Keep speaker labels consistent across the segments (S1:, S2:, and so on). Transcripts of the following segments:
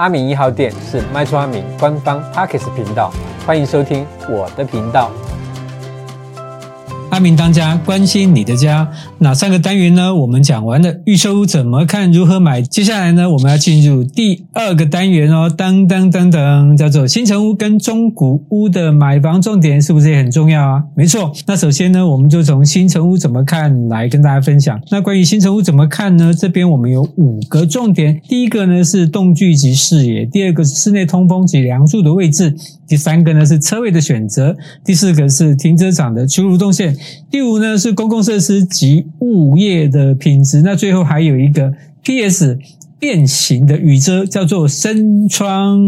S1: 阿明一号店是麦厨阿明官方 Parks 频道，欢迎收听我的频道。
S2: 明当家，关心你的家。哪三个单元呢？我们讲完了预售屋怎么看，如何买。接下来呢，我们要进入第二个单元哦。噔噔噔噔，叫做新城屋跟中古屋的买房重点，是不是也很重要啊？没错。那首先呢，我们就从新城屋怎么看来跟大家分享。那关于新城屋怎么看呢？这边我们有五个重点。第一个呢是动距及视野，第二个是室内通风及梁柱的位置，第三个呢是车位的选择，第四个是停车场的出入动线。第五呢是公共设施及物业的品质，那最后还有一个 PS 变形的雨遮，叫做深窗。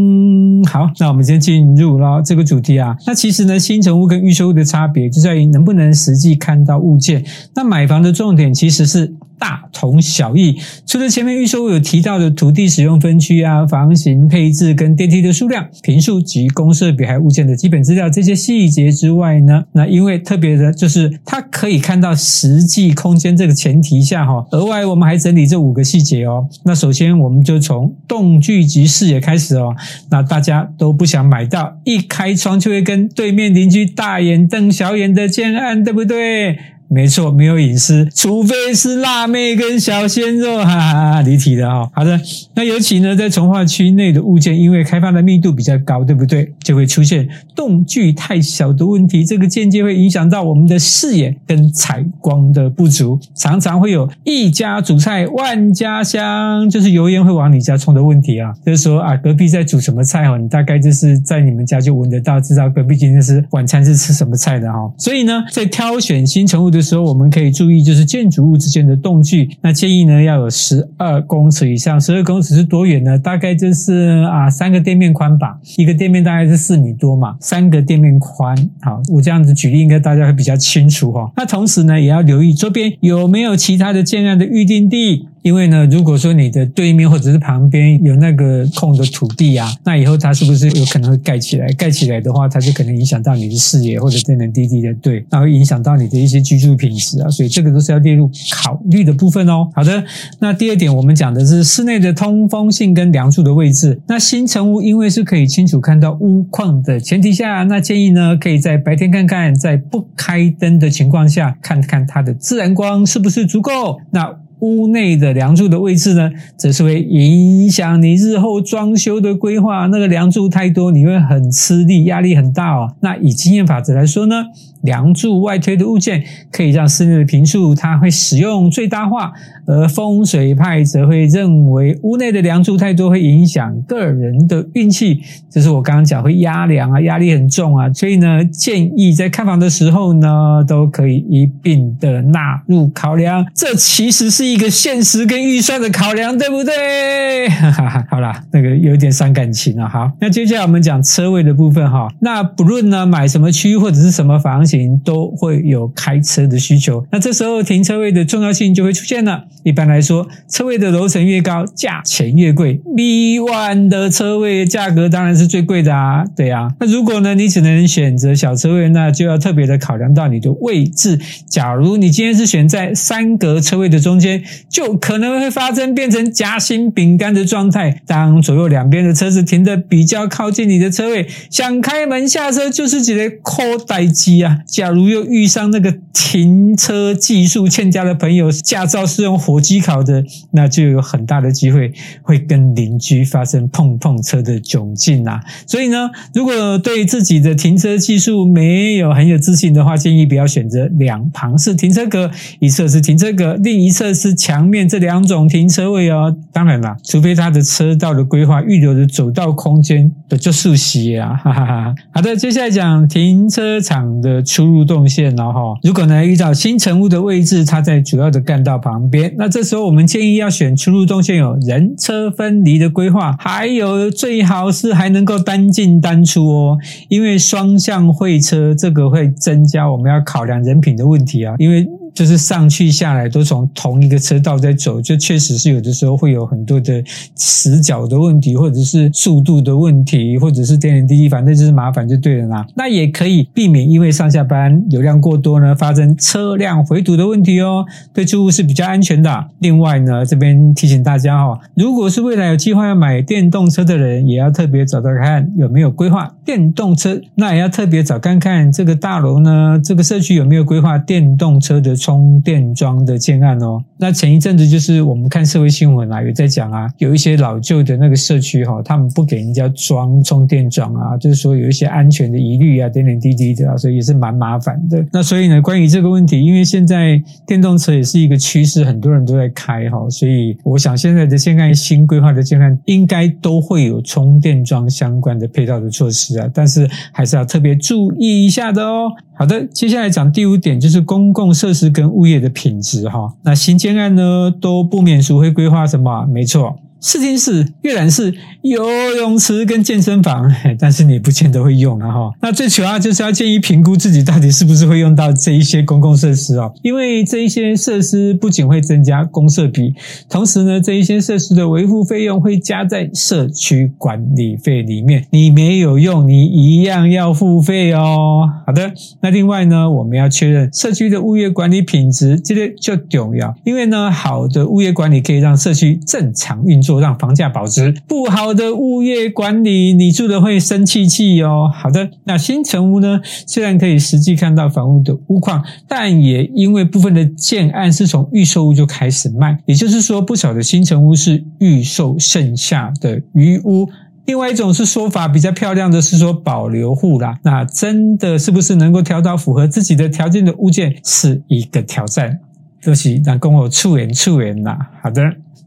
S2: 好，那我们先进入了这个主题啊。那其实呢，新成屋跟预售屋的差别就在于能不能实际看到物件。那买房的重点其实是。大同小异，除了前面预售有提到的土地使用分区啊、房型配置跟电梯的数量、坪数及公设比还物件的基本资料这些细节之外呢，那因为特别的就是它可以看到实际空间这个前提下哈，额外我们还整理这五个细节哦。那首先我们就从动距及视野开始哦。那大家都不想买到一开窗就会跟对面邻居大眼瞪小眼的建案，对不对？没错，没有隐私，除非是辣妹跟小鲜肉，哈哈哈，离题了哈。好的，那尤其呢，在从化区内的物件，因为开发的密度比较高，对不对？就会出现栋距太小的问题，这个间接会影响到我们的视野跟采光的不足，常常会有一家煮菜万家香，就是油烟会往你家冲的问题啊。就是说啊，隔壁在煮什么菜哦，你大概就是在你们家就闻得到，知道隔壁今天是晚餐是吃什么菜的哈。所以呢，在挑选新成屋的时候，我们可以注意，就是建筑物之间的动距。那建议呢，要有十二公尺以上。十二公尺是多远呢？大概就是啊，三个店面宽吧。一个店面大概是四米多嘛，三个店面宽。好，我这样子举例，应该大家会比较清楚哈。那同时呢，也要留意周边有没有其他的建案的预定地。因为呢，如果说你的对面或者是旁边有那个空的土地啊，那以后它是不是有可能会盖起来？盖起来的话，它就可能影响到你的视野或者天南地地的对，那会影响到你的一些居住品质啊。所以这个都是要列入考虑的部分哦。好的，那第二点我们讲的是室内的通风性跟梁柱的位置。那新成屋因为是可以清楚看到屋况的前提下，那建议呢，可以在白天看看，在不开灯的情况下看看它的自然光是不是足够。那屋内的梁柱的位置呢，则是会影响你日后装修的规划。那个梁柱太多，你会很吃力，压力很大哦。那以经验法则来说呢，梁柱外推的物件可以让室内的坪数它会使用最大化，而风水派则会认为屋内的梁柱太多会影响个人的运气。就是我刚刚讲会压梁啊，压力很重啊。所以呢，建议在看房的时候呢，都可以一并的纳入考量。这其实是。一个现实跟预算的考量，对不对？哈哈哈，好啦，那个有点伤感情了。好，那接下来我们讲车位的部分哈。那不论呢买什么区或者是什么房型，都会有开车的需求。那这时候停车位的重要性就会出现了。一般来说，车位的楼层越高，价钱越贵。B1 的车位价格当然是最贵的啊。对啊，那如果呢你只能选择小车位，那就要特别的考量到你的位置。假如你今天是选在三格车位的中间。就可能会发生变成夹心饼干的状态。当左右两边的车子停得比较靠近你的车位，想开门下车就是几个扣带机啊！假如又遇上那个停车技术欠佳的朋友，驾照是用火机考的，那就有很大的机会会跟邻居发生碰碰车的窘境啊！所以呢，如果对自己的停车技术没有很有自信的话，建议不要选择两旁是停车格，一侧是停车格，另一侧是。墙面这两种停车位哦，当然啦，除非它的车道的规划预留的走道空间的就熟悉啊，哈哈哈。好的，接下来讲停车场的出入动线了哈。如果呢遇到新成屋的位置，它在主要的干道旁边，那这时候我们建议要选出入动线有人车分离的规划，还有最好是还能够单进单出哦，因为双向会车这个会增加我们要考量人品的问题啊，因为。就是上去下来都从同一个车道在走，就确实是有的时候会有很多的死角的问题，或者是速度的问题，或者是点点滴滴，反正就是麻烦就对了啦。那也可以避免因为上下班流量过多呢，发生车辆回堵的问题哦，对住户是比较安全的。另外呢，这边提醒大家哈，如果是未来有计划要买电动车的人，也要特别找找看有没有规划电动车，那也要特别找看看这个大楼呢，这个社区有没有规划电动车的充电桩的建案哦。那前一阵子就是我们看社会新闻啊，有在讲啊，有一些老旧的那个社区哈，他们不给人家装充电桩啊，就是说有一些安全的疑虑啊，点点滴滴的啊，所以也是蛮麻烦的。那所以呢，关于这个问题，因为现在电动车也是一个趋势，很多人都在开哈，所以我想现在的现在新规划的建案应该都会有充电桩相关的配套的措施啊，但是还是要特别注意一下的哦。好的，接下来讲第五点，就是公共设施跟物业的品质哈。那新建案呢，都不免俗会规划什么？没错。视听室、阅览室、游泳池跟健身房，但是你不见得会用了哈。那最主要就是要建议评估自己到底是不是会用到这一些公共设施哦，因为这一些设施不仅会增加公设比，同时呢，这一些设施的维护费用会加在社区管理费里面，你没有用，你一样要付费哦。好的，那另外呢，我们要确认社区的物业管理品质，这个就重要，因为呢，好的物业管理可以让社区正常运作。让房价保值，不好的物业管理，你住的会生气气哦。好的，那新城屋呢？虽然可以实际看到房屋的屋况，但也因为部分的建案是从预售屋就开始卖，也就是说，不少的新城屋是预售剩下的余屋。另外一种是说法比较漂亮的是说保留户啦，那真的是不是能够挑到符合自己的条件的物件，是一个挑战。这是让跟我促言促言啦。好的。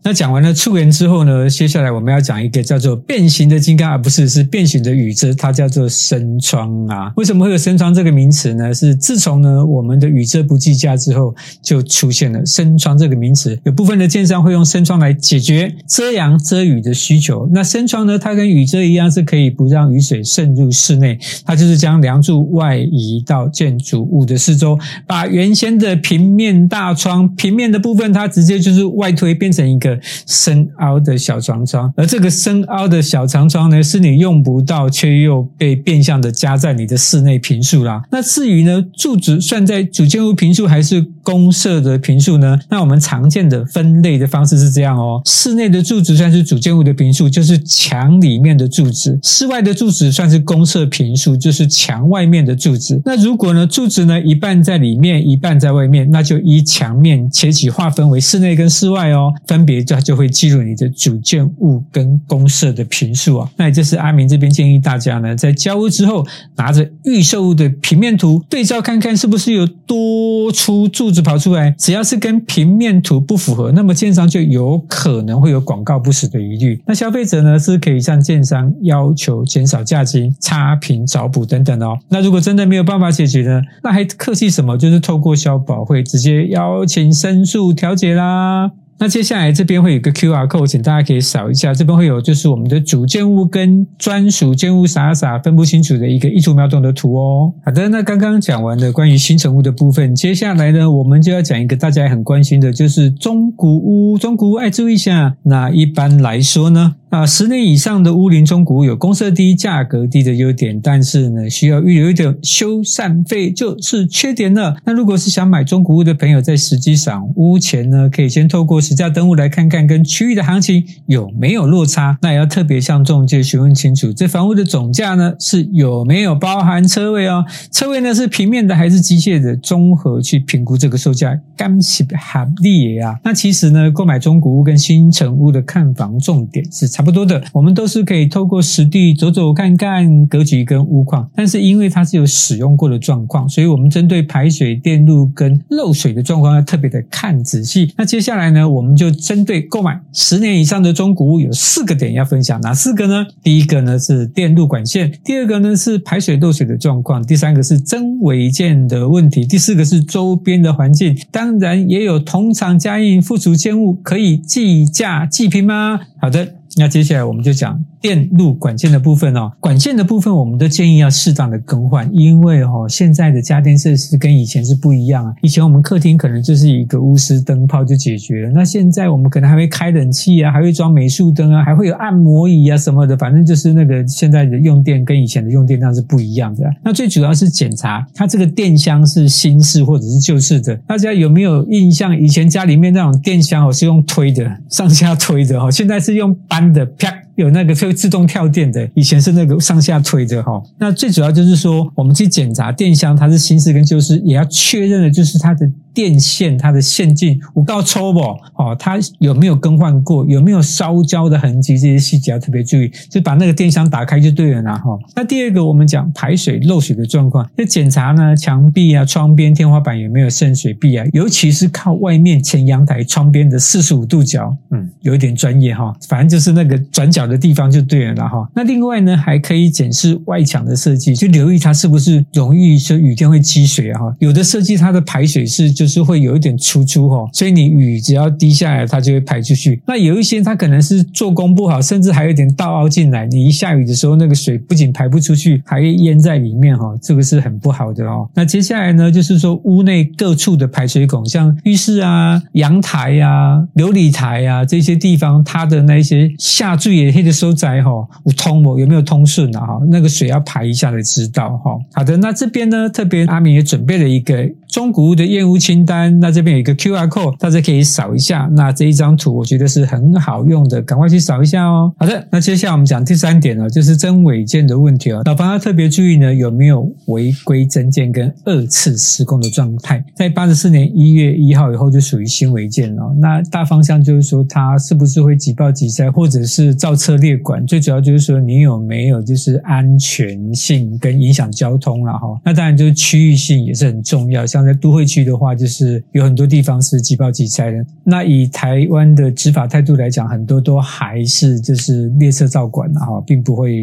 S2: 那讲完了促言之后呢，接下来我们要讲一个叫做变形的金刚，而不是是变形的雨遮，它叫做深窗啊。为什么会有深窗这个名词呢？是自从呢我们的雨遮不计价之后，就出现了深窗这个名词。有部分的建商会用深窗来解决遮阳遮雨的需求。那深窗呢，它跟雨遮一样，是可以不让雨水渗入室内，它就是将梁柱外移到建筑物的四周，把原先的平面大窗平面的部分，它直接就是外推变成一个。深凹的小长窗，而这个深凹的小长窗呢，是你用不到，却又被变相的加在你的室内平数啦。那至于呢，柱子算在主建物平数还是公设的平数呢？那我们常见的分类的方式是这样哦：室内的柱子算是主建物的平数，就是墙里面的柱子；室外的柱子算是公设平数，就是墙外面的柱子。那如果呢，柱子呢一半在里面，一半在外面，那就依墙面切起划分为室内跟室外哦，分别。它就会记录你的主建物跟公社的坪数啊。那也就是阿明这边建议大家呢，在交屋之后，拿着预售物的平面图对照看看，是不是有多出柱子跑出来。只要是跟平面图不符合，那么建商就有可能会有广告不实的疑虑。那消费者呢，是可以向建商要求减少价金、差评找补等等哦。那如果真的没有办法解决呢，那还客气什么？就是透过消保会直接邀请申诉调解啦。那接下来这边会有个 QR code，请大家可以扫一下。这边会有就是我们的主建物跟专属建物傻傻分不清楚的一个一图秒懂的图哦。好的，那刚刚讲完的关于新成屋的部分，接下来呢，我们就要讲一个大家也很关心的，就是中古屋。中古屋，哎，注意一下。那一般来说呢，啊，十年以上的屋龄中古屋有公设低、价格低的优点，但是呢，需要预留一点修缮费就是缺点了。那如果是想买中古屋的朋友，在实际上屋前呢，可以先透过实价登录来看看跟区域的行情有没有落差。那也要特别向中介询问清楚，这房屋的总价呢，是有没有包含车位哦？车位呢是平面的还是机械的？综合去评估这个售价，干是合理啊。那其实呢，购买中古屋跟新成屋的看房重点是差不多的，我们都是可以透过实地走走看看格局跟屋况，但是因为它是有使用过的状况，所以我们针对排水、电路跟漏水的状况要特别的看仔细。那接下来呢，我们就针对购买十年以上的中古屋有四个点要分享，哪四个呢？第一个呢是电路管线，第二个呢是排水漏水的状况，第三个是真违建的问题，第四个是周边的环境，当然也有同厂加印附属建物可以计价计平吗？好的。那接下来我们就讲电路管线的部分哦。管线的部分，我们都建议要适当的更换，因为哦，现在的家电设施跟以前是不一样啊。以前我们客厅可能就是一个钨丝灯泡就解决了，那现在我们可能还会开冷气啊，还会装美术灯啊，还会有按摩椅啊什么的，反正就是那个现在的用电跟以前的用电量是不一样的。那最主要是检查它这个电箱是新式或者是旧式的。大家有没有印象？以前家里面那种电箱哦是用推的，上下推的哈，现在是用搬的，啪。有那个会自动跳电的，以前是那个上下推的哈。那最主要就是说，我们去检查电箱，它是新式跟旧式，也要确认的就是它的。电线它的线径我告抽不哦，它有没有更换过？有没有烧焦的痕迹？这些细节要特别注意。就把那个电箱打开就对了啦哈。那第二个我们讲排水漏水的状况，要检查呢墙壁啊、窗边、天花板有没有渗水壁啊，尤其是靠外面前阳台窗边的四十五度角，嗯，有一点专业哈。反正就是那个转角的地方就对了啦哈。那另外呢，还可以检视外墙的设计，就留意它是不是容易说雨天会积水哈。有的设计它的排水是就。是会有一点突出哈，所以你雨只要滴下来，它就会排出去。那有一些它可能是做工不好，甚至还有点倒凹进来。你一下雨的时候，那个水不仅排不出去，还会淹在里面哈，这个是很不好的哦。那接下来呢，就是说屋内各处的排水孔，像浴室啊、阳台啊、琉璃台啊这些地方，它的那些下坠也黑的收窄哈，有通不？有没有通顺啊？哈，那个水要排一下才知道哈。好的，那这边呢，特别阿明也准备了一个中古屋的验屋清单，那这边有一个 QR code，大家可以扫一下。那这一张图我觉得是很好用的，赶快去扫一下哦。好的，那接下来我们讲第三点呢，就是真违建的问题哦。老房要特别注意呢，有没有违规增建跟二次施工的状态。在八十四年一月一号以后就属于新违建哦。那大方向就是说，它是不是会挤爆挤塞，或者是造车裂管？最主要就是说，你有没有就是安全性跟影响交通了哈。那当然就是区域性也是很重要，像在都会区的话，就是有很多地方是挤爆挤塞的。那以台湾的执法态度来讲，很多都还是就是列车照管的哈，并不会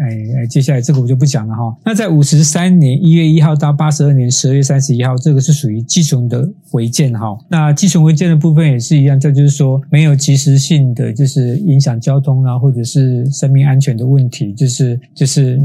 S2: 哎哎，接下来这个我就不讲了哈。那在五十三年一月一号到八十二年十二月三十一号，这个是属于寄存的违建哈。那寄存违建的部分也是一样，这就是说没有及时性的，就是影响交通啊，或者是生命安全的问题，就是就是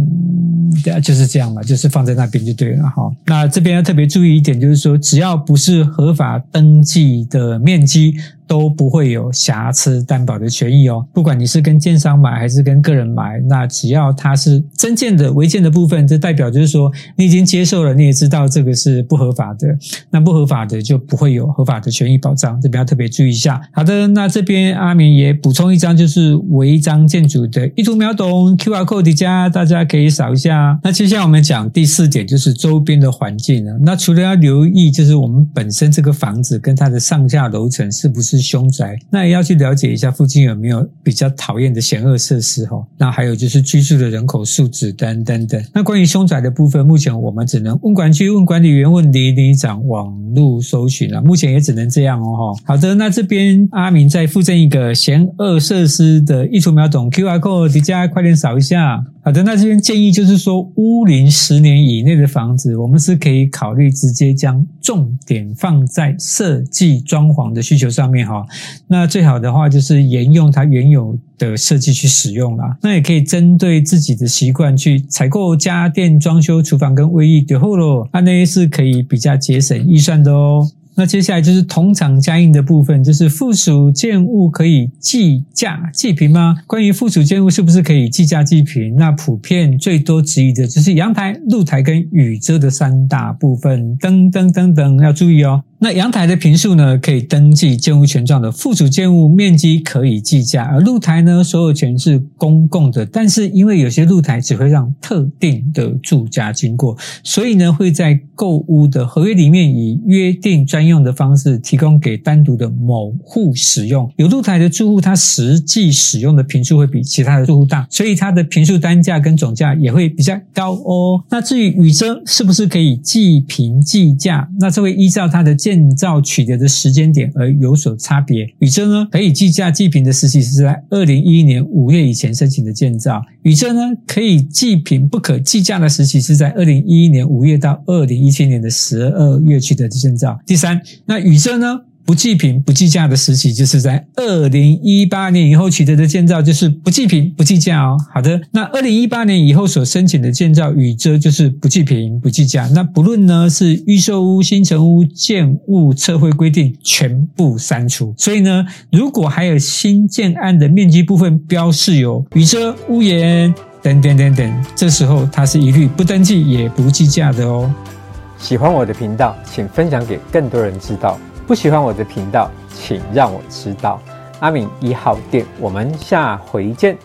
S2: 就是这样嘛，就是放在那边就对了哈。那这边要特别注意一点，就是说只要不是合法登记的面积，都不会有瑕疵担保的权益哦。不管你是跟建商买还是跟个人买，那只要它是增建的违建的部分，这代表就是说你已经接受了，你也知道这个是不合法的。那不合法的就不会有合法的权益保障，这边要特别注意一下。好的，那这边阿明也补充一张，就是违章建筑的意图秒懂 QR code 加，大家可以扫一下。那接下来我们讲第四点，就是周边的环境了。那除了要留意，就是我们本身这个房子跟它的上下楼层是不是是凶宅，那也要去了解一下附近有没有比较讨厌的险恶设施哈。那还有就是居住的人口素质等等等。那关于凶宅的部分，目前我们只能问管区、问管理员、问李里长网络搜寻了。目前也只能这样哦哈。好的，那这边阿明再附赠一个险恶设施的意图秒懂 QR code，大家快点扫一下。好的，那这边建议就是说，屋龄十年以内的房子，我们是可以考虑直接将重点放在设计装潢的需求上面。哈，那最好的话就是沿用它原有的设计去使用啦。那也可以针对自己的习惯去采购家电装修、厨房跟卫浴的后咯，那那是可以比较节省预算的哦。那接下来就是同场加映的部分，就是附属建物可以计价计平吗？关于附属建物是不是可以计价计平？那普遍最多质疑的就是阳台、露台跟雨遮的三大部分，等等等等，要注意哦。那阳台的坪数呢，可以登记建物权状的附属建物面积可以计价，而露台呢，所有权是公共的，但是因为有些露台只会让特定的住家经过，所以呢，会在购屋的合约里面以约定专用的方式提供给单独的某户使用。有露台的住户，他实际使用的坪数会比其他的住户大，所以它的坪数单价跟总价也会比较高哦。那至于雨遮是不是可以计坪计价？那这会依照它的建建造取得的时间点而有所差别。宇宙呢，可以计价计平的时期是在二零一一年五月以前申请的建造。宇宙呢，可以计平不可计价的时期是在二零一一年五月到二零一七年的十二月取得的建造。第三，那宇宙呢，不计坪不计价的时期，就是在二零一八年以后取得的建造，就是不计坪不计价哦。好的，那二零一八年以后所申请的建造与遮就是不计坪不计价。那不论呢是预售屋、新成屋、建物测绘规定，全部删除。所以呢，如果还有新建案的面积部分标示有雨遮、屋檐等等等等，这时候它是一律不登记也不计价的哦。
S1: 喜欢我的频道，请分享给更多人知道。不喜欢我的频道，请让我知道。阿敏一号店，我们下回见。